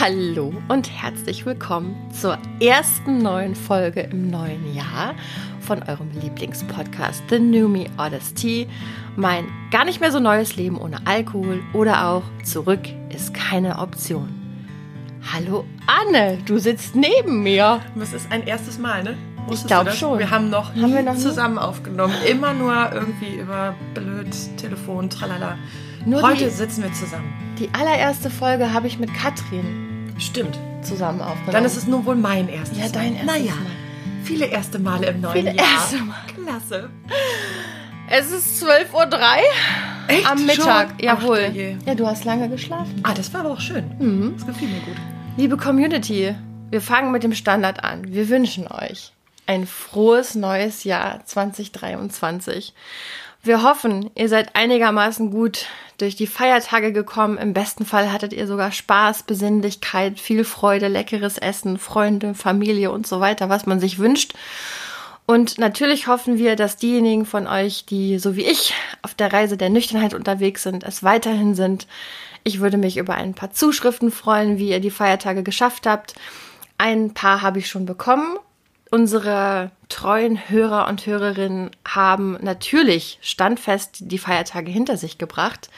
Hallo und herzlich willkommen zur ersten neuen Folge im neuen Jahr von eurem Lieblingspodcast The New Me Odyssey. Mein gar nicht mehr so neues Leben ohne Alkohol oder auch Zurück ist keine Option. Hallo Anne, du sitzt neben mir. Das ist ein erstes Mal, ne? Ich glaube schon. Wir haben noch, haben wir noch zusammen nie? aufgenommen. Immer nur irgendwie über blöd Telefon, tralala. Nur Heute die, sitzen wir zusammen. Die allererste Folge habe ich mit Katrin Stimmt. zusammen aufgenommen. Dann ist es nun wohl mein erstes Ja, dein Mal. erstes naja, Mal. viele erste Male im neuen Viele Jahr. erste Mal. Klasse. Es ist 12.03 Uhr Echt? am Mittag. Schon? Jawohl. Ach, ja, du hast lange geschlafen. Ah, das war aber auch schön. Mhm. Das gefiel mir gut. Liebe Community, wir fangen mit dem Standard an. Wir wünschen euch ein frohes neues Jahr 2023. Wir hoffen, ihr seid einigermaßen gut durch die Feiertage gekommen. Im besten Fall hattet ihr sogar Spaß, Besinnlichkeit, viel Freude, leckeres Essen, Freunde, Familie und so weiter, was man sich wünscht. Und natürlich hoffen wir, dass diejenigen von euch, die so wie ich auf der Reise der Nüchternheit unterwegs sind, es weiterhin sind. Ich würde mich über ein paar Zuschriften freuen, wie ihr die Feiertage geschafft habt. Ein paar habe ich schon bekommen. Unsere treuen Hörer und Hörerinnen haben natürlich standfest die Feiertage hinter sich gebracht.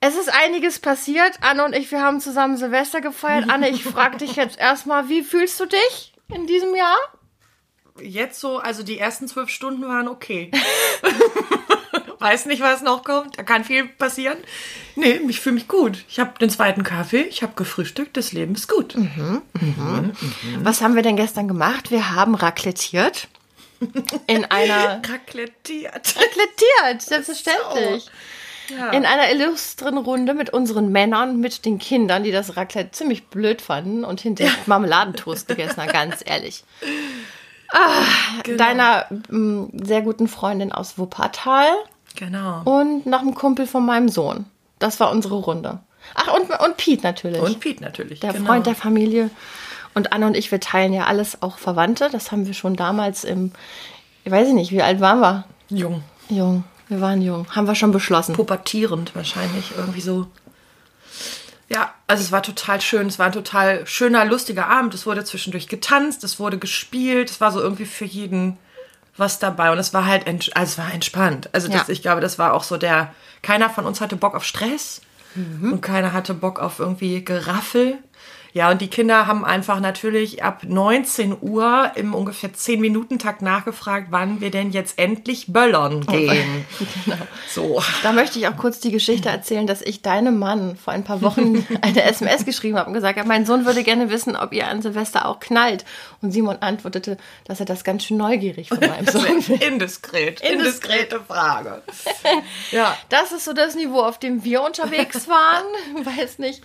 Es ist einiges passiert. Anne und ich, wir haben zusammen Silvester gefeiert. Anne, ich frage dich jetzt erstmal, wie fühlst du dich in diesem Jahr? Jetzt so, also die ersten zwölf Stunden waren okay. Weiß nicht, was noch kommt. Da kann viel passieren. Nee, ich fühle mich gut. Ich habe den zweiten Kaffee, ich habe gefrühstückt, das Leben ist gut. Was haben wir denn gestern gemacht? Wir haben raclettiert. In einer. Raclettiert. Raclettiert, selbstverständlich. Ja. In einer illustren Runde mit unseren Männern, mit den Kindern, die das Raclette ziemlich blöd fanden und hinterher Marmeladentoast gegessen haben, ganz ehrlich. Ah, Genau. Deiner m, sehr guten Freundin aus Wuppertal Genau. und noch einem Kumpel von meinem Sohn. Das war unsere Runde. Ach, und, und Pete natürlich. Und Pete natürlich. der genau. Freund der Familie. Und Anna und ich, wir teilen ja alles auch Verwandte. Das haben wir schon damals im, ich weiß nicht, wie alt waren wir? Jung. Jung. Wir waren jung. Haben wir schon beschlossen. Pubertierend wahrscheinlich. Irgendwie so. Ja, also es war total schön. Es war ein total schöner, lustiger Abend. Es wurde zwischendurch getanzt, es wurde gespielt. Es war so irgendwie für jeden was dabei. Und es war halt, also es war entspannt. Also das, Ja. ich glaube, das war auch so der, keiner von uns hatte Bock auf Stress. Und keiner hatte Bock auf irgendwie Geraffel. Ja, und die Kinder haben einfach natürlich ab 19 Uhr im ungefähr 10-Minuten-Takt nachgefragt, wann wir denn jetzt endlich böllern gehen. Genau. So. Da möchte ich auch kurz die Geschichte erzählen, dass ich deinem Mann vor ein paar Wochen eine SMS geschrieben habe und gesagt habe, mein Sohn würde gerne wissen, ob ihr an Silvester auch knallt. Und Simon antwortete, dass er das ganz schön neugierig von meinem Sohn. Indiskret. Indiskret. Indiskrete Frage. Ja. Das ist so das Niveau, auf dem wir unterwegs waren. Weiß nicht.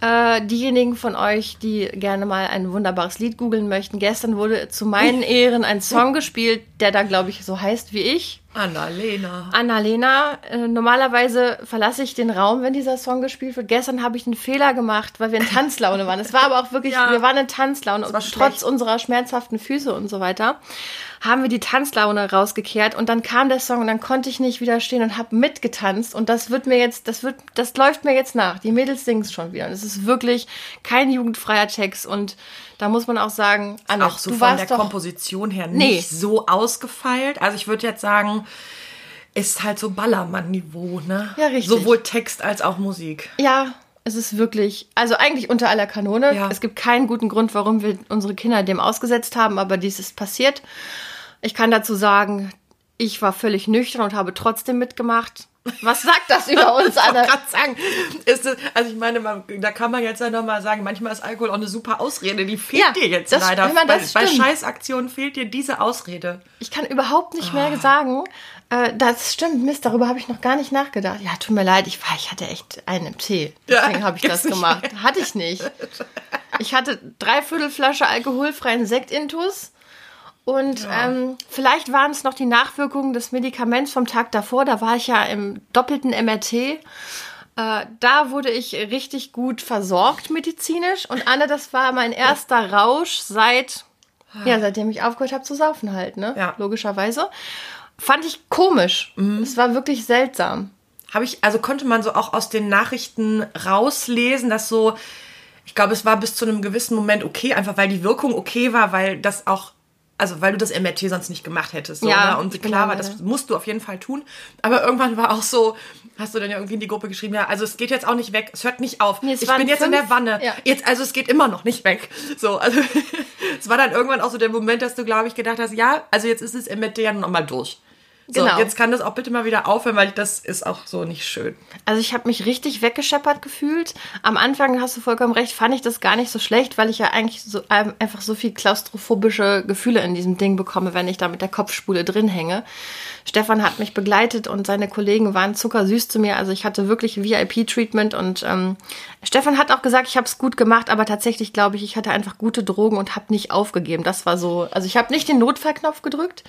Äh, diejenigen von euch, die gerne mal ein wunderbares Lied googeln möchten. Gestern wurde zu meinen Ehren ein Song gespielt, der da, glaube ich, so heißt wie ich. Annalena. Annalena, äh, normalerweise verlasse ich den Raum, wenn dieser Song gespielt wird. Gestern habe ich einen Fehler gemacht, weil wir in Tanzlaune waren. Es war aber auch wirklich, Ja. wir waren in Tanzlaune. trotz schlecht. unserer schmerzhaften Füße und so weiter haben wir die Tanzlaune rausgekehrt und dann kam der Song und dann konnte ich nicht widerstehen und habe mitgetanzt und das wird mir jetzt, das wird, das läuft mir jetzt nach. Die Mädels singen es schon wieder und es ist wirklich kein jugendfreier Text und da muss man auch sagen, Anne, Auch so du von der doch Komposition her Nee. nicht so ausgefeilt. Also ich würde jetzt sagen, ist halt so Ballermann-Niveau, ne? Ja, richtig. Sowohl Text als auch Musik. Ja, es ist wirklich, also eigentlich unter aller Kanone. Ja. Es gibt keinen guten Grund, warum wir unsere Kinder dem ausgesetzt haben, aber dies ist passiert. Ich kann dazu sagen, ich war völlig nüchtern und habe trotzdem mitgemacht. Was sagt das über uns, Ich wollte Anne? gerade sagen, ist das, also ich meine, man, da kann man jetzt ja nochmal sagen, manchmal ist Alkohol auch eine super Ausrede. Die fehlt Ja, dir jetzt das- leider. man bei, das bei. Scheißaktionen fehlt dir diese Ausrede. Ich kann überhaupt nicht Ah. mehr sagen. Äh, das stimmt, Mist, darüber habe ich noch gar nicht nachgedacht. Ja, tut mir leid, ich, war, ich hatte echt einen Tee. Ja, Deswegen habe ich das gemacht. Hatte ich nicht. Ich hatte dreiviertel Flasche alkoholfreien Sekt-Intus. Und ähm, vielleicht waren es noch die Nachwirkungen des Medikaments vom Tag davor. Da war ich ja im doppelten MRT. Äh, da wurde ich richtig gut versorgt medizinisch. Und Anne, das war mein erster Rausch seit, ja, seitdem ich aufgehört habe zu saufen halt, ne? Ja. Logischerweise. Fand ich komisch. Es war wirklich seltsam. Habe ich, also konnte man so auch aus den Nachrichten rauslesen, dass so ich glaube, es war bis zu einem gewissen Moment okay, einfach weil die Wirkung okay war, weil das auch also weil du das MRT sonst nicht gemacht hättest. So, Ja, ne? Und klar war, glaube, das musst du auf jeden Fall tun. Aber irgendwann war auch so, hast du dann ja irgendwie in die Gruppe geschrieben, ja, also es geht jetzt auch nicht weg, es hört nicht auf. Nee, ich bin jetzt in fünf- der Wanne. ja. Jetzt, also es geht immer noch nicht weg. So, also es war dann irgendwann auch so der Moment, dass du, glaube ich, gedacht hast, ja, also jetzt ist das MRT ja noch mal durch. So, Genau. jetzt kann das auch bitte mal wieder aufhören, weil das ist auch so nicht schön. Also ich habe mich richtig weggescheppert gefühlt. Am Anfang hast du vollkommen recht, fand ich das gar nicht so schlecht, weil ich ja eigentlich so ähm, einfach so viel klaustrophobische Gefühle in diesem Ding bekomme, wenn ich da mit der Kopfspule drin hänge. Stefan hat mich begleitet und seine Kollegen waren zuckersüß zu mir. Also ich hatte wirklich VIP-Treatment und ähm, Stefan hat auch gesagt, ich habe es gut gemacht, aber tatsächlich glaube ich, ich hatte einfach gute Drogen und habe nicht aufgegeben. Das war so, also ich habe nicht den Notfallknopf gedrückt.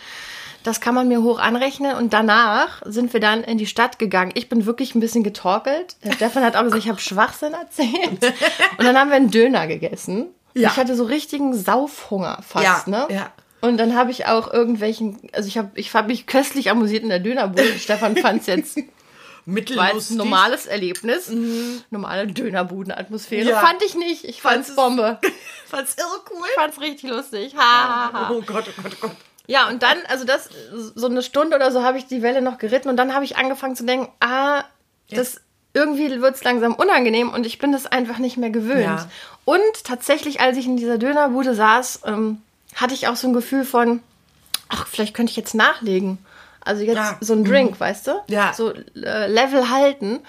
Das kann man mir hoch anrechnen. Und danach sind wir dann in die Stadt gegangen. Ich bin wirklich ein bisschen getorkelt. Der Stefan hat auch gesagt, ich habe Schwachsinn erzählt. Und dann haben wir einen Döner gegessen. Ja. Ich hatte so richtigen Saufhunger fast, Ja, ne? ja. Und dann habe ich auch irgendwelchen, also ich habe ich hab mich köstlich amüsiert in der Dönerbude. Stefan fand es jetzt jetzt ein Mittellustig. normales Erlebnis. Normale Dönerbudenatmosphäre. Ja. Fand ich nicht. Ich fand's Fand's- Bombe. Fand's irre cool. Ich fand's richtig lustig. Ha, ha, ha. Oh Gott, oh Gott, oh Gott. Ja, und dann, also das, so eine Stunde oder so habe ich die Welle noch geritten und dann habe ich angefangen zu denken, ah, das irgendwie wird es langsam unangenehm und ich bin das einfach nicht mehr gewöhnt. Ja. Und tatsächlich, als ich in dieser Dönerbude saß, ähm, hatte ich auch so ein Gefühl von, ach, vielleicht könnte ich jetzt nachlegen. Also jetzt Ja. so ein Drink, weißt du? Ja. So äh, Level halten.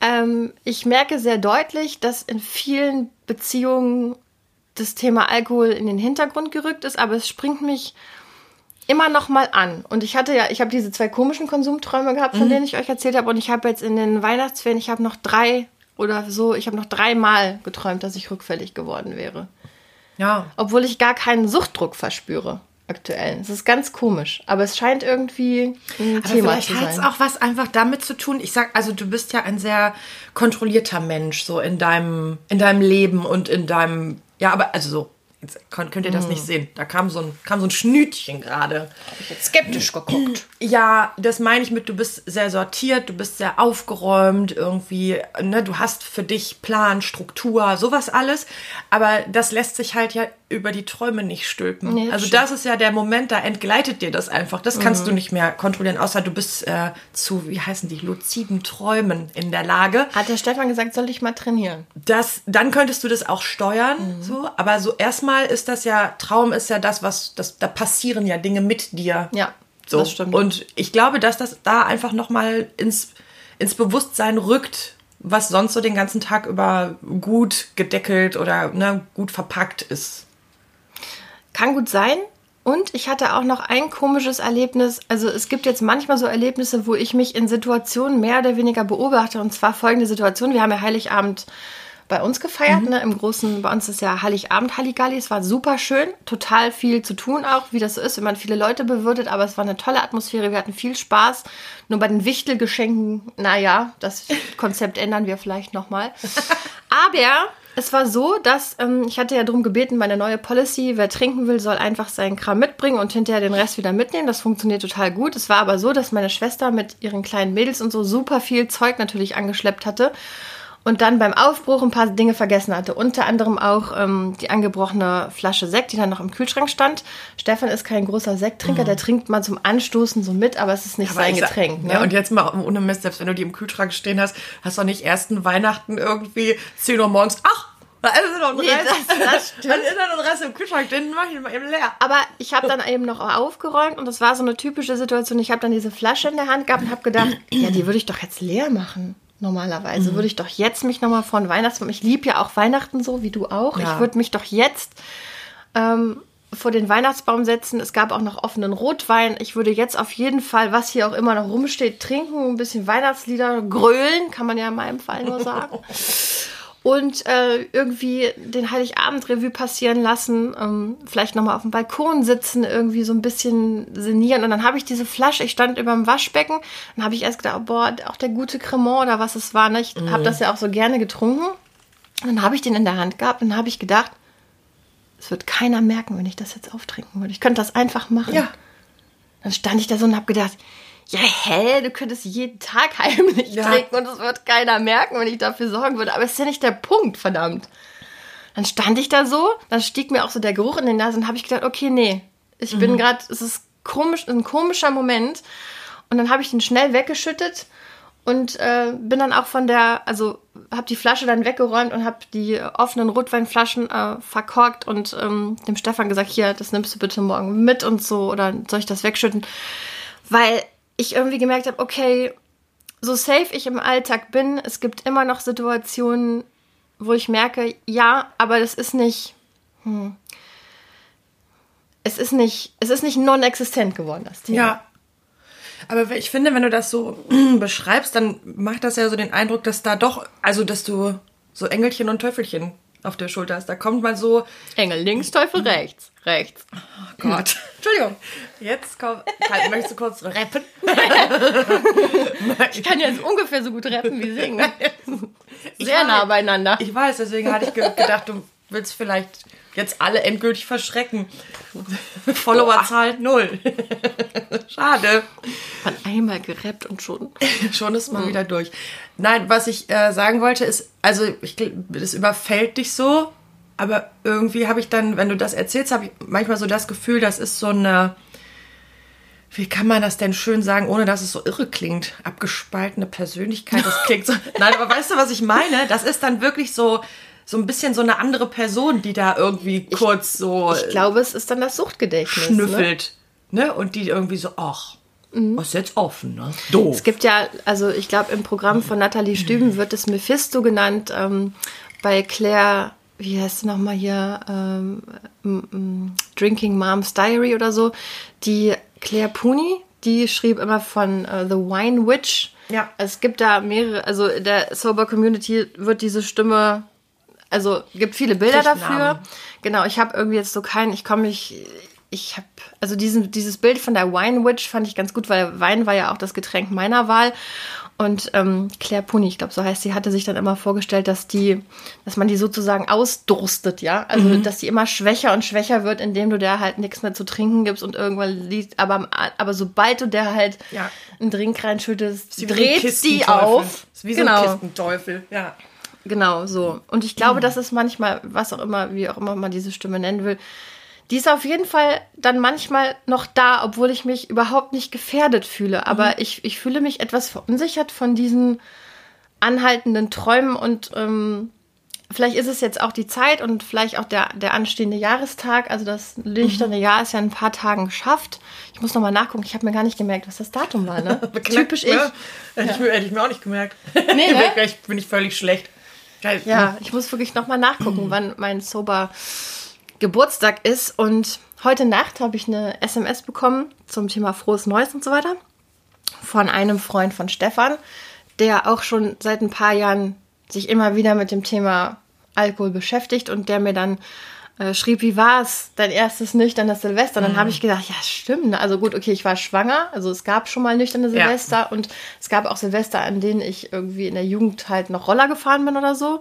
Ähm, ich merke sehr deutlich, dass in vielen Beziehungen das Thema Alkohol in den Hintergrund gerückt ist, aber es springt mich immer noch mal an. Und ich hatte ja, ich habe diese zwei komischen Konsumträume gehabt, von denen ich euch erzählt habe. Und ich habe jetzt in den Weihnachtsferien, ich habe noch drei oder so, ich habe noch dreimal geträumt, dass ich rückfällig geworden wäre. Ja. Obwohl ich gar keinen Suchtdruck verspüre aktuell. Es ist ganz komisch, aber es scheint irgendwie ein Aber Thema vielleicht zu hat es auch was einfach damit zu tun. Ich sag, also du bist ja ein sehr kontrollierter Mensch, so in deinem, in deinem Leben und in deinem, ja, aber also so, jetzt könnt, ihr das nicht sehen. Da kam so ein, kam so ein Schnütchen gerade. skeptisch geguckt. Ja, das meine ich mit, du bist sehr sortiert, du bist sehr aufgeräumt, irgendwie, ne, du hast für dich Plan, Struktur, sowas alles. Aber das lässt sich halt ja über die Träume nicht stülpen. Nee, also das ist ja der Moment, da entgleitet dir das einfach. Das kannst du nicht mehr kontrollieren, außer du bist äh, zu, wie heißen die, luziden Träumen in der Lage. Hat der Stefan gesagt, soll ich mal trainieren? Das, dann könntest du das auch steuern, Mhm. so. Aber so erstmal ist das ja, Traum ist ja das, was, das, da passieren ja Dinge mit dir. Ja, So. das stimmt. Und ich glaube, dass das da einfach nochmal ins, ins Bewusstsein rückt, was sonst so den ganzen Tag über gut gedeckelt oder ne, gut verpackt ist. Kann gut sein. Und ich hatte auch noch ein komisches Erlebnis. Also es gibt jetzt manchmal so Erlebnisse, wo ich mich in Situationen mehr oder weniger beobachte. Und zwar folgende Situation. Wir haben ja Heiligabend bei uns gefeiert, ne, im großen, bei uns ist ja Heiligabend Halligalli. Es war super schön, total viel zu tun auch, wie das so ist, wenn man viele Leute bewirtet, aber es war eine tolle Atmosphäre, wir hatten viel Spaß. Nur bei den Wichtelgeschenken, naja, das Konzept ändern wir vielleicht nochmal. Aber es war so, dass ähm, ich hatte ja darum gebeten, meine neue Policy, wer trinken will, soll einfach seinen Kram mitbringen und hinterher den Rest wieder mitnehmen. Das funktioniert total gut. Es war aber so, dass meine Schwester mit ihren kleinen Mädels und so super viel Zeug natürlich angeschleppt hatte und dann beim Aufbruch ein paar Dinge vergessen hatte. Unter anderem auch ähm, die angebrochene Flasche Sekt, die dann noch im Kühlschrank stand. Stefan ist kein großer Sekttrinker, der trinkt mal zum Anstoßen so mit, aber es ist nicht Mhm. Aber sein Getränk. Ne? Ja, und jetzt mal ohne Mist, selbst wenn du die im Kühlschrank stehen hast, hast du doch nicht ersten Weihnachten irgendwie 10 Uhr morgens, ach, da ist noch ein Nee, Rest. das- das stimmt. Dann ist noch ein Rest im Kühlschrank, den mach ich mal eben leer. Aber ich habe dann eben noch aufgeräumt und das war so eine typische Situation. Ich habe dann diese Flasche in der Hand gehabt und habe gedacht, ja, die würde ich doch jetzt leer machen. Normalerweise würde ich doch jetzt mich nochmal von Weihnachtsbaum. Ich liebe ja auch Weihnachten so wie du auch. Ja. Ich würde mich doch jetzt ähm, vor den Weihnachtsbaum setzen. Es gab auch noch offenen Rotwein. Ich würde jetzt auf jeden Fall, was hier auch immer noch rumsteht, trinken, ein bisschen Weihnachtslieder grölen, kann man ja in meinem Fall nur sagen. und äh, irgendwie den Heiligabend-Revue passieren lassen, ähm, vielleicht nochmal auf dem Balkon sitzen, irgendwie so ein bisschen sinnieren. Und dann habe ich diese Flasche, ich stand über dem Waschbecken, dann habe ich erst gedacht, oh, boah, auch der gute Cremant oder was es war. Ne? Ich habe das ja auch so gerne getrunken. Und dann habe ich den in der Hand gehabt und dann habe ich gedacht, es wird keiner merken, wenn ich das jetzt auftrinken würde. Ich könnte das einfach machen. Ja. Dann stand ich da so und habe gedacht, ja, hä, du könntest jeden Tag heimlich Ja. trinken und es wird keiner merken, wenn ich dafür sorgen würde. Aber es ist ja nicht der Punkt, verdammt. Dann stand ich da so, dann stieg mir auch so der Geruch in den Nase und habe ich gedacht, okay, nee, ich bin gerade, es ist komisch, ein komischer Moment. Und dann habe ich den schnell weggeschüttet und äh, bin dann auch von der, also habe die Flasche dann weggeräumt und habe die offenen Rotweinflaschen äh, verkorkt und ähm, dem Stefan gesagt, hier, das nimmst du bitte morgen mit und so oder soll ich das wegschütten? Weil ich irgendwie gemerkt habe, okay, so safe ich im Alltag bin, es gibt immer noch Situationen, wo ich merke, ja, aber das ist nicht, hm, es ist nicht, es ist nicht non-existent geworden, das Thema. Ja. Aber ich finde, wenn du das so beschreibst, dann macht das ja so den Eindruck, dass da doch, also dass du so Engelchen und Teufelchen auf der Schulter hast. Da kommt mal so, Engel links, Teufel rechts, rechts. oh Gott, Entschuldigung, jetzt komm, kann, möchtest du kurz rappen? Ich kann jetzt ungefähr so gut rappen wie singen. Sehr nah weiß. beieinander. Ich weiß, deswegen hatte ich ge gedacht, du willst vielleicht jetzt alle endgültig verschrecken. Followerzahl null. Schade. Man einmal gerappt und schon. Schon ist mal wieder durch. Nein, was ich äh, sagen wollte ist, also ich, das überfällt dich so, aber irgendwie habe ich dann, wenn du das erzählst, habe ich manchmal so das Gefühl, das ist so eine, wie kann man das denn schön sagen, ohne dass es so irre klingt? Abgespaltene Persönlichkeit, das klingt so. Nein, aber weißt du, was ich meine? Das ist dann wirklich so, so ein bisschen so eine andere Person, die da irgendwie kurz so Ich glaube, es ist dann das Suchtgedächtnis. Ne? schnüffelt. Ne? Und die irgendwie so, ach, was ist jetzt offen, ne? Doof. Es gibt ja, also ich glaube, im Programm von Nathalie Stüben wird es Mephisto genannt. Ähm, bei Claire, wie heißt sie nochmal hier? Ähm, Drinking Mom's Diary oder so. Die Claire Pooney, die schrieb immer von äh, The Wine Witch. Ja. Es gibt da mehrere, also in der Sober Community wird diese Stimme, also gibt viele Bilder dafür. Genau, ich habe irgendwie jetzt so keinen, ich komme nicht, ich habe, also diesen, dieses Bild von der Wine Witch fand ich ganz gut, weil Wein war ja auch das Getränk meiner Wahl. Und ähm, Claire Puni, ich glaube, so heißt sie, hatte sich dann immer vorgestellt, dass die, dass man die sozusagen ausdurstet, ja. Also dass die immer schwächer und schwächer wird, indem du der halt nichts mehr zu trinken gibst und irgendwann liegt, aber, aber sobald du der halt Ja. einen Drink reinschüttest, dreht die Kistenteufel. auf. Ist wie so genau. ein Kistenteufel, ja. Genau, so. Und ich glaube, das ist manchmal, was auch immer, wie auch immer man diese Stimme nennen will, die ist auf jeden Fall dann manchmal noch da, obwohl ich mich überhaupt nicht gefährdet fühle. Aber ich, ich fühle mich etwas verunsichert von diesen anhaltenden Träumen und ähm, vielleicht ist es jetzt auch die Zeit und vielleicht auch der, der anstehende Jahrestag. Also das nüchterne Jahr ist ja in ein paar Tagen geschafft. Ich muss nochmal nachgucken. Ich habe mir gar nicht gemerkt, was das Datum war. Ne? Typisch ich. Ja. Hätte, ich mir, hätte ich mir auch nicht gemerkt. Nee, ne? Vielleicht bin ich völlig schlecht. Geil. Ja, ich muss wirklich nochmal nachgucken, wann mein Sober Geburtstag ist. Und heute Nacht habe ich eine SMS bekommen zum Thema Frohes Neues und so weiter von einem Freund von Stefan, der auch schon seit ein paar Jahren sich immer wieder mit dem Thema Alkohol beschäftigt und der mir dann äh, schrieb, wie war es, dein erstes nüchternes Silvester? Und dann habe ich gedacht, ja, stimmt. ne? Also gut, okay, ich war schwanger, also es gab schon mal nüchterne Ja. Silvester und es gab auch Silvester, an denen ich irgendwie in der Jugend halt noch Roller gefahren bin oder so.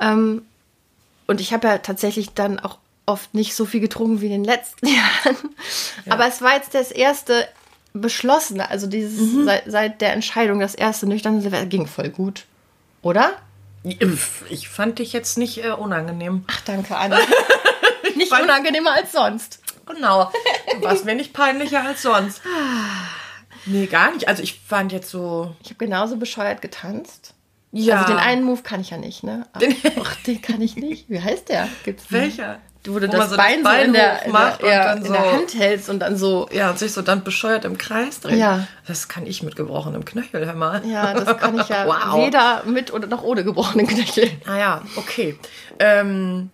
Ähm, und ich habe ja tatsächlich dann auch oft nicht so viel getrunken wie in den letzten Jahren. Aber es war jetzt das erste beschlossene, also dieses seit, seit der Entscheidung, das erste nüchterne Silvester ging voll gut. Oder? Ich fand dich jetzt nicht äh, unangenehm. Ach, danke, Anne. nicht unangenehmer als sonst. Genau. Warst mir nicht peinlicher als sonst. Nee, gar nicht. Also ich fand jetzt so. Ich habe genauso bescheuert getanzt. Ja. Also den einen Move kann ich ja nicht, ne? Ach, den kann ich nicht. Wie heißt der? Gibt's? Welcher? Wo du Wo das, so das Bein, so Bein in der, in, der, und ja, in so- der Hand hältst und dann so. Ja, und sich so dann bescheuert im Kreis drehen. Ja. Das kann ich mit gebrochenem Knöchel, hör mal. Ja, das kann ich ja Wow. weder mit oder noch ohne gebrochenen Knöchel. Ah ja, okay. Ähm,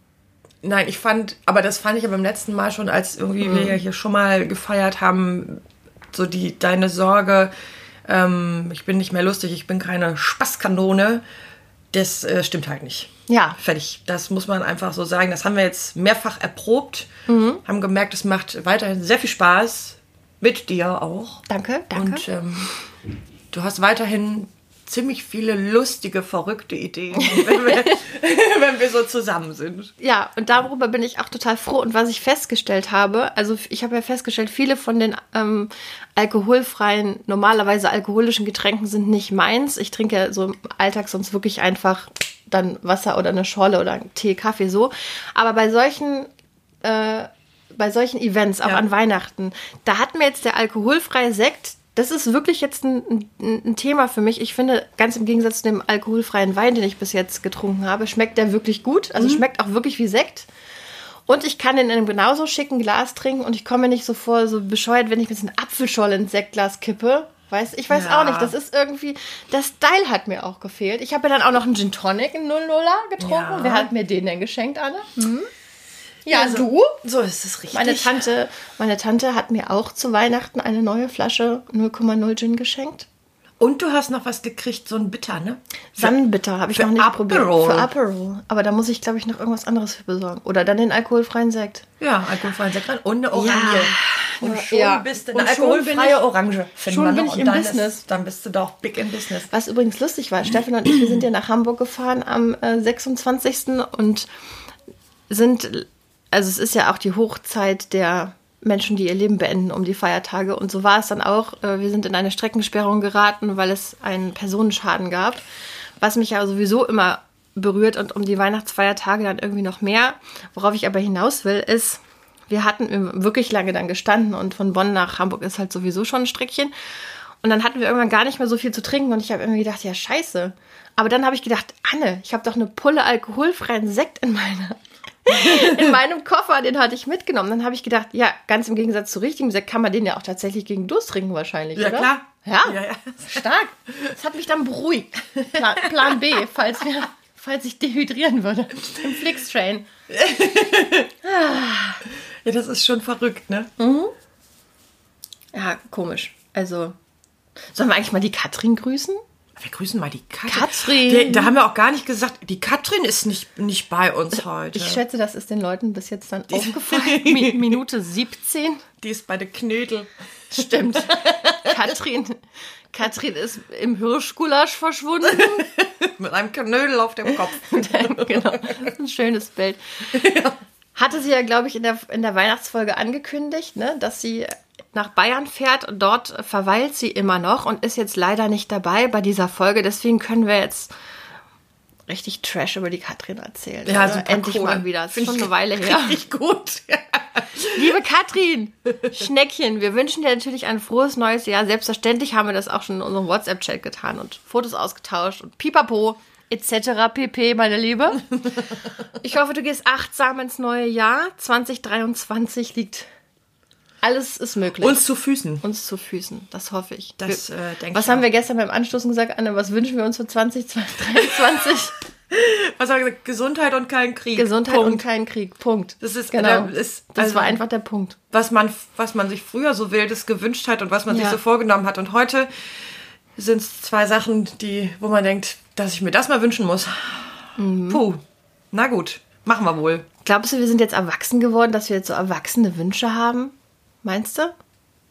nein, ich fand, aber das fand ich ja beim letzten Mal schon, als irgendwie Mhm. wir ja hier schon mal gefeiert haben, so die deine Sorge, ähm, ich bin nicht mehr lustig, ich bin keine Spaßkanone. Das äh, stimmt halt nicht. Ja. Fertig. Das muss man einfach so sagen. Das haben wir jetzt mehrfach erprobt, Mhm. haben gemerkt, es macht weiterhin sehr viel Spaß. Mit dir auch. Danke, danke. Und ähm, du hast weiterhin ziemlich viele lustige, verrückte Ideen, wenn wir, wenn wir so zusammen sind. Ja, und darüber bin ich auch total froh. Und was ich festgestellt habe, also ich habe ja festgestellt, viele von den ähm, alkoholfreien, normalerweise alkoholischen Getränken sind nicht meins. Ich trinke ja so im Alltag sonst wirklich einfach dann Wasser oder eine Schorle oder Tee, Kaffee so. Aber bei solchen äh, bei solchen Events, auch Ja. an Weihnachten, da hat mir jetzt der alkoholfreie Sekt, das ist wirklich jetzt ein, ein, ein Thema für mich. Ich finde, ganz im Gegensatz zu dem alkoholfreien Wein, den ich bis jetzt getrunken habe, schmeckt der wirklich gut. Also schmeckt auch wirklich wie Sekt. Und ich kann den in einem genauso schicken Glas trinken und ich komme mir nicht so vor, so bescheuert, wenn ich mir so eine Apfelschorle ins Sektglas kippe. Weiß, ich weiß Ja. auch nicht, das ist irgendwie, der Style hat mir auch gefehlt. Ich habe ja dann auch noch einen Gin Tonic, einen 00er getrunken. Ja. Wer hat mir den denn geschenkt, Anne? Hm? Ja, Also, du? So ist es richtig. Meine Tante, meine Tante hat mir auch zu Weihnachten eine neue Flasche 0,0 Gin geschenkt. Und du hast noch was gekriegt, so ein Bitter, ne? Sonnenbitter habe ich noch nicht probiert. Aperol. Für Aperol. Aber da muss ich, glaube ich, noch irgendwas anderes für besorgen. Oder dann den alkoholfreien Sekt. Ja, alkoholfreien Sekt rein und eine Orange. Ja. Und schon Ja. bist du eine alkoholfreie Orange. schon bin noch. ich im dann Business. Ist, dann bist du doch big in business. Was übrigens lustig war, Stefan und ich, wir sind ja nach Hamburg gefahren am äh, 26. und sind, also es ist ja auch die Hochzeit der Menschen, die ihr Leben beenden um die Feiertage. Und so war es dann auch. Äh, wir sind in eine Streckensperrung geraten, weil es einen Personenschaden gab, was mich ja sowieso immer berührt und um die Weihnachtsfeiertage dann irgendwie noch mehr. Worauf ich aber hinaus will, ist, wir hatten wirklich lange dann gestanden und von Bonn nach Hamburg ist halt sowieso schon ein Strickchen. Und dann hatten wir irgendwann gar nicht mehr so viel zu trinken und ich habe irgendwie gedacht, ja scheiße. Aber dann habe ich gedacht, Anne, ich habe doch eine Pulle alkoholfreien Sekt in meiner in meinem Koffer, den hatte ich mitgenommen. Dann habe ich gedacht, ja, ganz im Gegensatz zu richtigem Sekt kann man den ja auch tatsächlich gegen Durst trinken wahrscheinlich, Ja, oder? klar. Ja, Ja, ja. stark. Das hat mich dann beruhigt. Plan, Plan B, falls, wir, falls ich dehydrieren würde. Im Flixtrain. Ja, das ist schon verrückt, ne? Ja, komisch. Also, sollen wir eigentlich mal die Katrin grüßen? Wir grüßen mal die Katrin. Katrin. Die, da haben wir auch gar nicht gesagt, die Katrin ist nicht, nicht bei uns heute. Ich schätze, das ist den Leuten bis jetzt dann aufgefallen. Mi Minute 17. die ist bei der Knödel. Stimmt. Katrin, Katrin ist im Hirschgulasch verschwunden. Mit einem Knödel auf dem Kopf. genau. Ein schönes Bild. Hatte sie ja, glaube ich, in der, in der Weihnachtsfolge angekündigt, ne, dass sie nach Bayern fährt und dort verweilt sie immer noch und ist jetzt leider nicht dabei bei dieser Folge. Deswegen können wir jetzt richtig Trash über die Katrin erzählen. Ja, Also super Endlich cool. mal wieder. Das ist schon eine Weile her. Richtig gut. Liebe Katrin, Schneckchen, wir wünschen dir natürlich ein frohes neues Jahr. Selbstverständlich haben wir das auch schon in unserem WhatsApp-Chat getan und Fotos ausgetauscht und pipapo etc. pp, meine Liebe. Ich hoffe, du gehst achtsam ins neue Jahr. 2023 liegt alles ist möglich. Uns zu Füßen. uns zu Füßen, das hoffe ich. Das, äh, denk was ich haben auch. wir gestern beim Anstoßen gesagt, Anne? Was wünschen wir uns für 2023? Was haben wir gesagt? Gesundheit und kein Krieg. Gesundheit Punkt. und kein Krieg. Punkt. Das ist- genau. da ist- das also- war einfach der Punkt. was man, was man sich früher so wildes gewünscht hat und was man Ja. sich so vorgenommen hat. Und heute sind es zwei Sachen, die, wo man denkt, dass ich mir das mal wünschen muss. Mhm. Puh, na gut, machen wir wohl. Glaubst du, wir sind jetzt erwachsen geworden, dass wir jetzt so erwachsene Wünsche haben? Meinst du?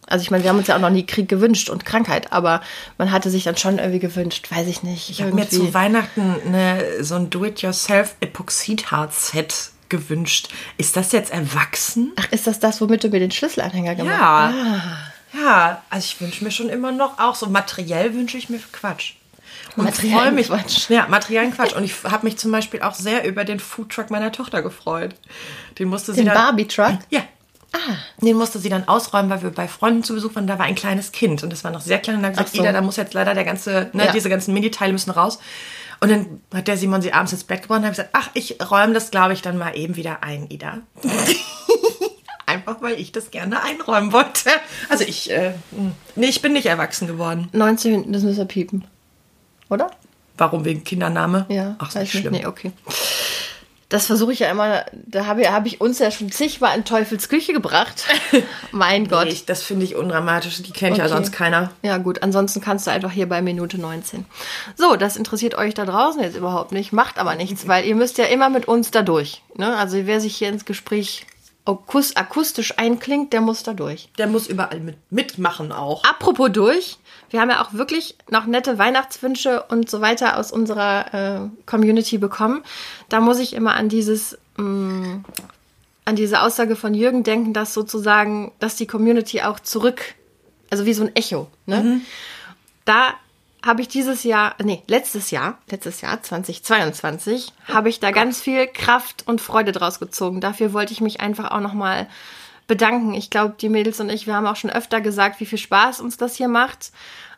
Also ich meine, wir haben uns ja auch noch nie Krieg gewünscht und Krankheit, aber man hatte sich dann schon irgendwie gewünscht, weiß ich nicht. Ich habe mir zu Weihnachten eine, so ein Do-it-yourself-Epoxidharz-Set gewünscht. Ist das jetzt erwachsen? Ach, ist das das, womit du mir den Schlüsselanhänger gemacht Ja. hast? Ja, also ich wünsche mir schon immer noch auch so materiell wünsche ich mir Quatsch. Und mich, Quatsch. Ja, materiellen Quatsch. Und ich habe mich zum Beispiel auch sehr über den Foodtruck meiner Tochter gefreut. Den musste sie Den dann. Barbie-Truck? Ja. Ah. Den musste sie dann ausräumen, weil wir bei Freunden zu Besuch waren. Da war ein kleines Kind und das war noch sehr klein. Und da hat gesagt, so. Ida, da muss jetzt leider der ganze, ne, Ja. diese ganzen Miniteile müssen raus. Und dann hat der Simon sie abends ins Bett gebracht und hat gesagt, ach, ich räume das, glaube ich, dann mal eben wieder ein, Ida. Einfach weil ich das gerne einräumen wollte. Also ich, äh, nee, ich bin nicht erwachsen geworden. 19, das müssen wir piepen. Oder? Warum wegen Kindername? Ja. Ach, ist nicht nicht. schlimm. Nee, okay. Das versuche ich ja immer, da habe ich, hab ich uns ja schon zigmal in Teufels Küche gebracht. mein Gott. Nee, ich, das finde ich undramatisch. Die kennt ja Okay. sonst keiner. Ja, gut, ansonsten kannst du einfach hier bei Minute 19. So, das interessiert euch da draußen jetzt überhaupt nicht, macht aber nichts, weil ihr müsst ja immer mit uns da durch. Ne? Also wer sich hier ins Gespräch akustisch einklingt, der muss da durch. Der muss überall mit, mitmachen auch. Apropos durch, wir haben ja auch wirklich noch nette Weihnachtswünsche und so weiter aus unserer äh, Community bekommen. Da muss ich immer an dieses, mh, an diese Aussage von Jürgen denken, dass sozusagen, dass die Community auch zurück, also wie so ein Echo, ne? Da habe ich dieses Jahr, nee, letztes Jahr, letztes Jahr 2022, habe ich da ganz viel Kraft und Freude draus gezogen. Dafür wollte ich mich einfach auch nochmal bedanken. Ich glaube, die Mädels und ich, wir haben auch schon öfter gesagt, wie viel Spaß uns das hier macht.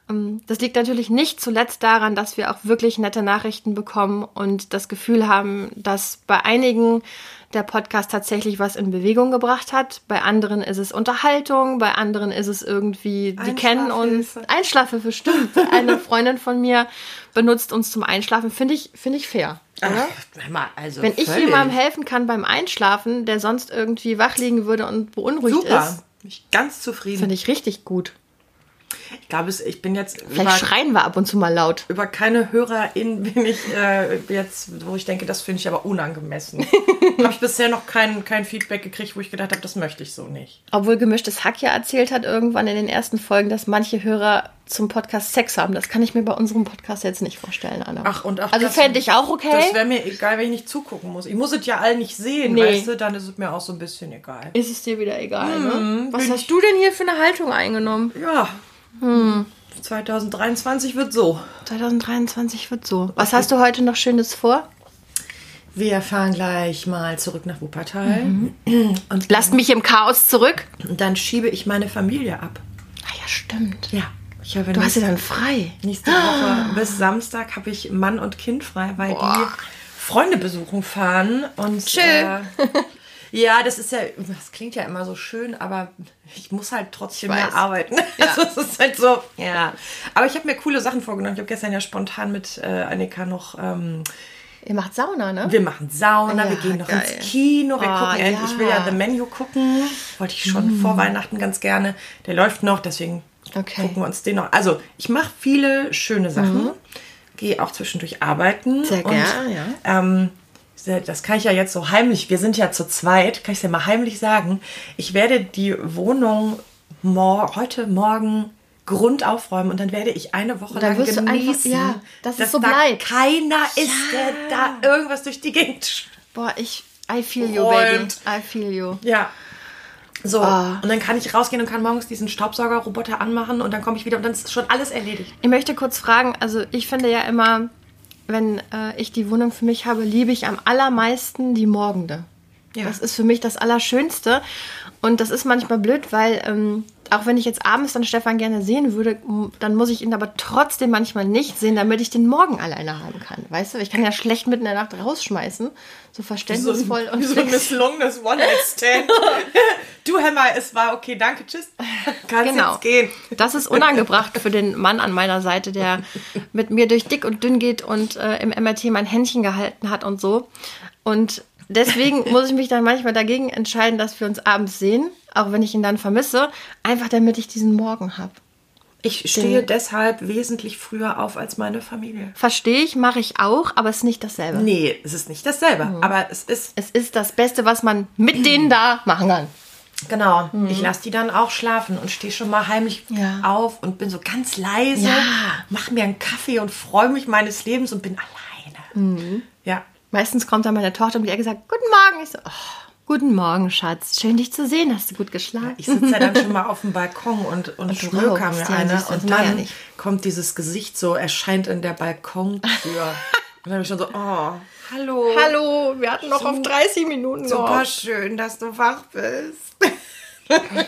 Ähm, Das liegt natürlich nicht zuletzt daran, dass wir auch wirklich nette Nachrichten bekommen und das Gefühl haben, dass bei einigen der Podcast tatsächlich was in Bewegung gebracht hat. Bei anderen ist es Unterhaltung, bei anderen ist es irgendwie, die kennen uns. Einschlafhilfe. Einschlafhilfe, stimmt. Eine Freundin von mir benutzt uns zum Einschlafen. Finde ich, finde ich fair. Ach, also Wenn ich völlig. jemandem helfen kann beim Einschlafen, der sonst irgendwie wach liegen würde und beunruhigt Super. ist, Bin ich ganz zufrieden. finde ich richtig gut. Ich glaube, ich bin jetzt Vielleicht über, schreien wir ab und zu mal laut. über keine HörerInnen bin ich äh, jetzt, wo ich denke, das finde ich aber unangemessen. habe ich bisher noch kein, kein Feedback gekriegt, wo ich gedacht habe, das möchte ich so nicht. Obwohl gemischtes Hack ja erzählt hat irgendwann in den ersten Folgen, dass manche Hörer zum Podcast Sex haben. Das kann ich mir bei unserem Podcast jetzt nicht vorstellen, Anna. Ach, und auch also fände ich auch okay. Das wäre mir egal, wenn ich nicht zugucken muss. Ich muss es ja alle nicht sehen, Nee. weißt du? Dann ist es mir auch so ein bisschen egal. ist es dir wieder egal, ne? Mhm, Was hast du denn hier für eine Haltung eingenommen? Ja. Hm. 2023 wird so. 2023 wird so. Was hast du heute noch Schönes vor? Wir fahren gleich mal zurück nach Wuppertal. Mhm. Und Lasst mich im Chaos zurück. dann schiebe ich meine Familie ab. Ah ja, stimmt. Ja. Ich habe Du hast ja dann frei. nächste Woche bis Samstag habe ich Mann und Kind frei, weil Boah. die Freunde besuchen fahren. Und, Schön. Äh, ja, das ist ja, das klingt ja immer so schön, aber ich muss halt trotzdem mehr arbeiten. Also es ist halt so, ja. Aber ich habe mir coole Sachen vorgenommen. Ich habe gestern ja spontan mit äh, Annika noch ähm, Ihr macht Sauna, ne? Wir machen Sauna, Ja, wir gehen noch geil. ins Kino, wir Oh, gucken endlich. Ich will ja ja. Mm. The Menu gucken. Wollte ich schon vor Weihnachten ganz gerne. Der läuft noch, deswegen Okay. gucken wir uns den noch. Also, ich mache viele schöne Sachen. Gehe auch zwischendurch arbeiten. Mhm. Sehr und, gern, ja. Ähm, das kann ich ja jetzt so heimlich, wir sind ja zu zweit, kann ich es ja mal heimlich sagen. Ich werde die Wohnung mor heute Morgen Grund aufräumen und dann werde ich eine Woche lang wirst du einfach- genießen, ja, dass dass so da bleibt. keiner ist, der da irgendwas durch die Gegend sch- Boah, ich. I feel you, Räumt. baby. I feel you. Ja. So, Ah. und dann kann ich rausgehen und kann morgens diesen Staubsaugerroboter anmachen und dann komme ich wieder und dann ist schon alles erledigt. Ich möchte kurz fragen, also ich finde ja immer, wenn äh, ich die Wohnung für mich habe, liebe ich am allermeisten die Morgende. Ja. Das ist für mich das Allerschönste. Und das ist manchmal blöd, weil ähm, auch wenn ich jetzt abends dann Stefan gerne sehen würde, dann muss ich ihn aber trotzdem manchmal nicht sehen, damit ich den morgen alleine haben kann. Weißt du, ich kann ja schlecht mitten in der Nacht rausschmeißen. So verständnisvoll und wie so ein misslungenes One-Night-Stand. du, Hammer, es war okay, danke, tschüss. Kannst Genau. jetzt gehen. Das ist unangebracht für den Mann an meiner Seite, der mit mir durch dick und dünn geht und äh, im MRT mein Händchen gehalten hat und so. Und deswegen muss ich mich dann manchmal dagegen entscheiden, dass wir uns abends sehen, auch wenn ich ihn dann vermisse, einfach damit ich diesen Morgen habe. Ich stehe deshalb wesentlich früher auf als meine Familie. Verstehe ich, mache ich auch, aber es ist nicht dasselbe. Nee, es ist nicht dasselbe, Mhm. aber es ist Es ist das Beste, was man mit denen da machen kann. Genau. Ich lasse die dann auch schlafen und stehe schon mal heimlich Ja. auf und bin so ganz leise, Ja. mach mir einen Kaffee und freue mich meines Lebens und bin alleine. Ja. Meistens kommt dann meine Tochter und die Ecke sagt, guten Morgen. Ich so, oh, guten Morgen, Schatz. Schön, dich zu sehen. Hast du gut geschlafen? Ich sitze ja dann schon mal auf dem Balkon und, und, du schmöker mir ja, eine und ja dann nicht. kommt dieses Gesicht so, erscheint in der Balkontür. und dann bin ich schon so, oh, hallo. Hallo, wir hatten noch auf 30 Minuten Super schön, dass du wach bist.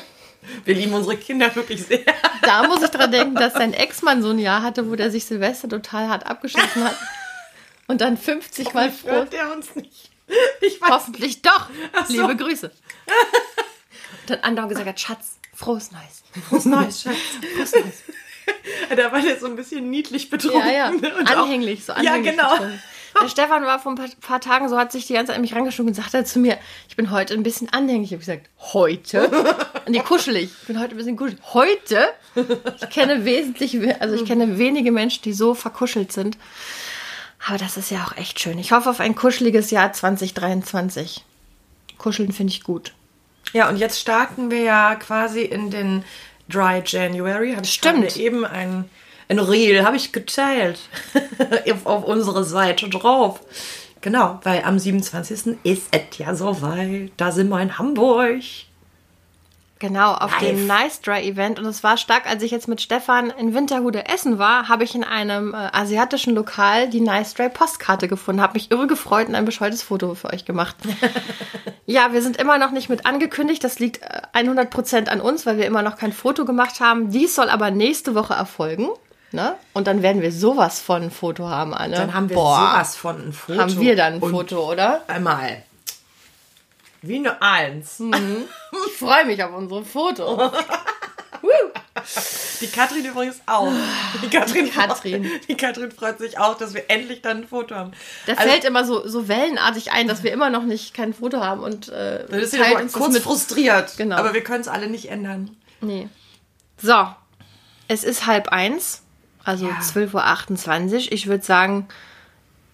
Wir lieben unsere Kinder wirklich sehr. Da muss ich dran denken, dass dein Ex-Mann so ein Jahr hatte, wo der sich Silvester total hart abgeschossen hat. Und dann 50 Mal froh. Hört der uns nicht? Ich weiß Hoffentlich doch. Ach so. Liebe Grüße. Dann andauernd gesagt hat, Schatz, frohes Neues. Frohes Neues, Schatz. Frohes Neues. Da war der so ein bisschen niedlich betrunken. Ja, ja. Und Anhänglich, so anhänglich. Ja, genau. betrunken. Der Stefan war vor ein paar, paar Tagen so, hat sich die ganze Zeit an mich rangeschoben und sagte zu mir, ich bin heute ein bisschen anhänglich. Ich habe gesagt, heute? Und die kuschelig. Ich bin heute ein bisschen kuschelig. Heute? Ich kenne wesentlich, also ich kenne wenige Menschen, die so verkuschelt sind. Aber das ist ja auch echt schön. Ich hoffe auf ein kuscheliges Jahr 2023. Kuscheln finde ich gut. Ja, und jetzt starten wir ja quasi in den Dry January. Hab ich Stimmt. eben ein, ein Reel, habe ich geteilt. auf, auf unsere Seite drauf. Genau, weil am 27. ist es ja soweit. Da sind wir in Hamburg. Genau, auf Live. dem Nice Dry Event. Und es war stark, als ich jetzt mit Stefan in Winterhude essen war, habe ich in einem äh, asiatischen Lokal die Nice Dry Postkarte gefunden. Habe mich irre gefreut und ein bescheuertes Foto für euch gemacht. ja, wir sind immer noch nicht mit angekündigt. Das liegt äh, 100% an uns, weil wir immer noch kein Foto gemacht haben. Dies soll aber nächste Woche erfolgen. Ne? Und dann werden wir sowas von ein Foto haben, Anne. Dann haben wir Boah, sowas von ein Foto. Haben wir dann ein Foto, oder? Einmal. Wie eine Eins. Ich freue mich auf unsere Fotos. Die Katrin übrigens auch. Die Katrin, Katrin. Die Katrin freut sich auch, dass wir endlich dann ein Foto haben. Da Also, fällt immer so, so wellenartig ein, dass wir immer noch nicht kein Foto haben und äh, dann ist sie uns kurz mit. frustriert. Genau. Aber wir können es alle nicht ändern. Nee. So, es ist halb eins, also Ja. 12.28 Uhr. Ich würde sagen,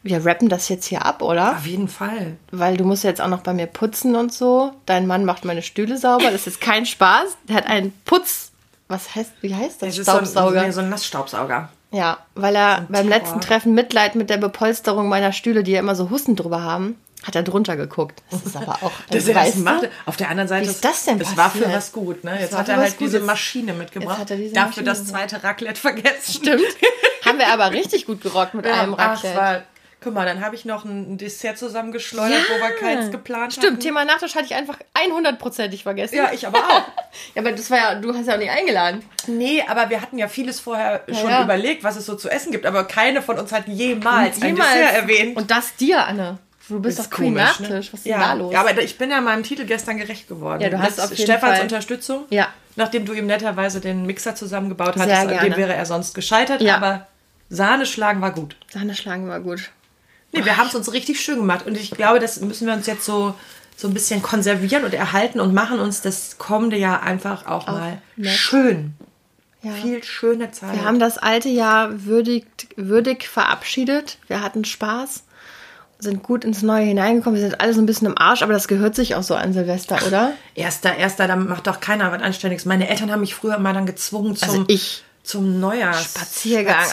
wir rappen das jetzt hier ab, oder? Auf jeden Fall. Weil du musst jetzt auch noch bei mir putzen und so. Dein Mann macht meine Stühle sauber. Das ist kein Spaß. Der hat einen Putz. Was heißt, wie heißt das? Es ist so ein, Staubsauger. so ein Nassstaubsauger. Ja, weil er beim letzten Treffen Mitleid mit der Bepolsterung meiner Stühle, die ja immer so Husten drüber haben, hat er drunter geguckt. Das ist aber auch. Das weißt du? macht. Auf der anderen Seite, Wie ist das denn das war für was gut. Ne? Jetzt war hat er halt diese. Maschine mitgebracht. Jetzt hat er diese Dafür Maschine das zweite Raclette vergessen. Stimmt. Haben wir aber richtig gut gerockt mit einem Ach, es Raclette. war, guck mal, dann habe ich noch ein Dessert zusammengeschleudert, Ja. wo wir keins geplant Stimmt, hatten. Thema Nachtisch hatte ich einfach 100%ig vergessen. Ja, ich aber auch. Ja, aber das war ja, du hast ja auch nicht eingeladen. Nee, aber wir hatten ja vieles vorher schon ja. überlegt, was es so zu essen gibt, aber keine von uns hat jemals, ein Jemals. Dessert erwähnt. Und das dir, Anne. Du bist doch Queen Nachtisch. Was ist ne? ja. denn da los? Ja, aber ich bin ja meinem Titel gestern gerecht geworden. Ja, du hast Mit auf jeden Stefans Fall- Unterstützung. Ja. Nachdem du ihm netterweise den Mixer zusammengebaut hattest, an dem wäre er sonst gescheitert. Ja. Aber Sahne schlagen war gut. Sahne schlagen war gut. Nee, wir haben es uns richtig schön gemacht. Und ich glaube, das müssen wir uns jetzt so, so ein bisschen konservieren und erhalten und machen uns das kommende Jahr einfach auch, mal nett. schön. Ja. Viel schöne Zeit. Wir haben das alte Jahr würdig, würdig verabschiedet. Wir hatten Spaß, sind gut ins Neue hineingekommen. Wir sind alle so ein bisschen im Arsch, aber das gehört sich auch so an Silvester, oder? Erster, erster, da macht doch keiner was Anständiges. Meine Eltern haben mich früher immer dann gezwungen zum, Also ich. Zum Neujahrs Spaziergang.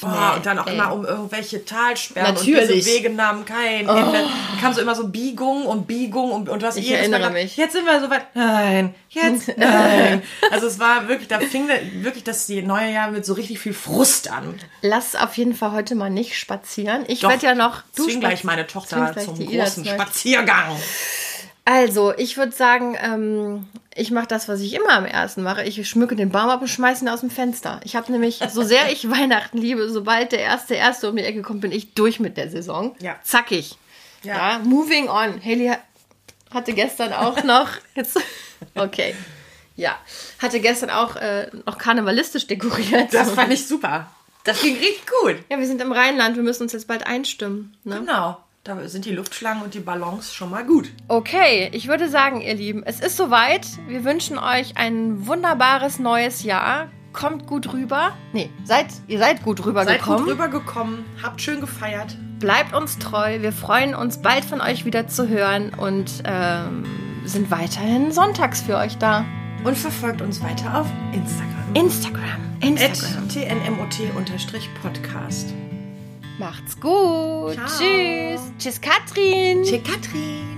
Boah, nee, und dann auch ey. immer um irgendwelche Talsperren. Natürlich. Oh. Und diese Wege nahmen kein Ende. Dann kam so immer so Biegung und Biegung und, und du hast Ich erinnere Mal gedacht, mich. Jetzt sind wir so weit. Nein, jetzt nein. Also es war wirklich, da fing wirklich das die neue Jahr mit so richtig viel Frust an. Lass auf jeden Fall heute mal nicht spazieren. Ich werde ja noch. zwing spaz- gleich meine zwing Tochter zum großen. Spaziergang. Also, ich würde sagen, ähm, ich mache das, was ich immer am ersten mache. Ich schmücke den Baum ab und schmeiße ihn aus dem Fenster. Ich habe nämlich, so sehr ich Weihnachten liebe, sobald der erste erste um die Ecke kommt, bin ich durch mit der Saison. Ja. Zackig. Ja. Ja. moving on. Haley ha- hatte gestern auch noch, jetzt, okay. Ja, hatte gestern auch äh, noch karnevalistisch dekoriert. Das fand ich super. Das ging richtig gut. ja, wir sind im Rheinland, wir müssen uns jetzt bald einstimmen. Ne? Genau. Da sind die Luftschlangen und die Ballons schon mal gut. Okay, ich würde sagen, ihr Lieben, es ist soweit. Wir wünschen euch ein wunderbares neues Jahr. Kommt gut rüber. Nee, seid, ihr seid gut Seid rübergekommen. gut rübergekommen, habt schön gefeiert. Bleibt uns treu. Wir freuen uns, bald von euch wieder zu hören und ähm, sind weiterhin sonntags für euch da. Und verfolgt uns weiter auf Instagram. Instagram. Instagram. tnmot-podcast. Macht's gut. Ciao. Tschüss. Tschüss, Katrin. Tschüss, Katrin.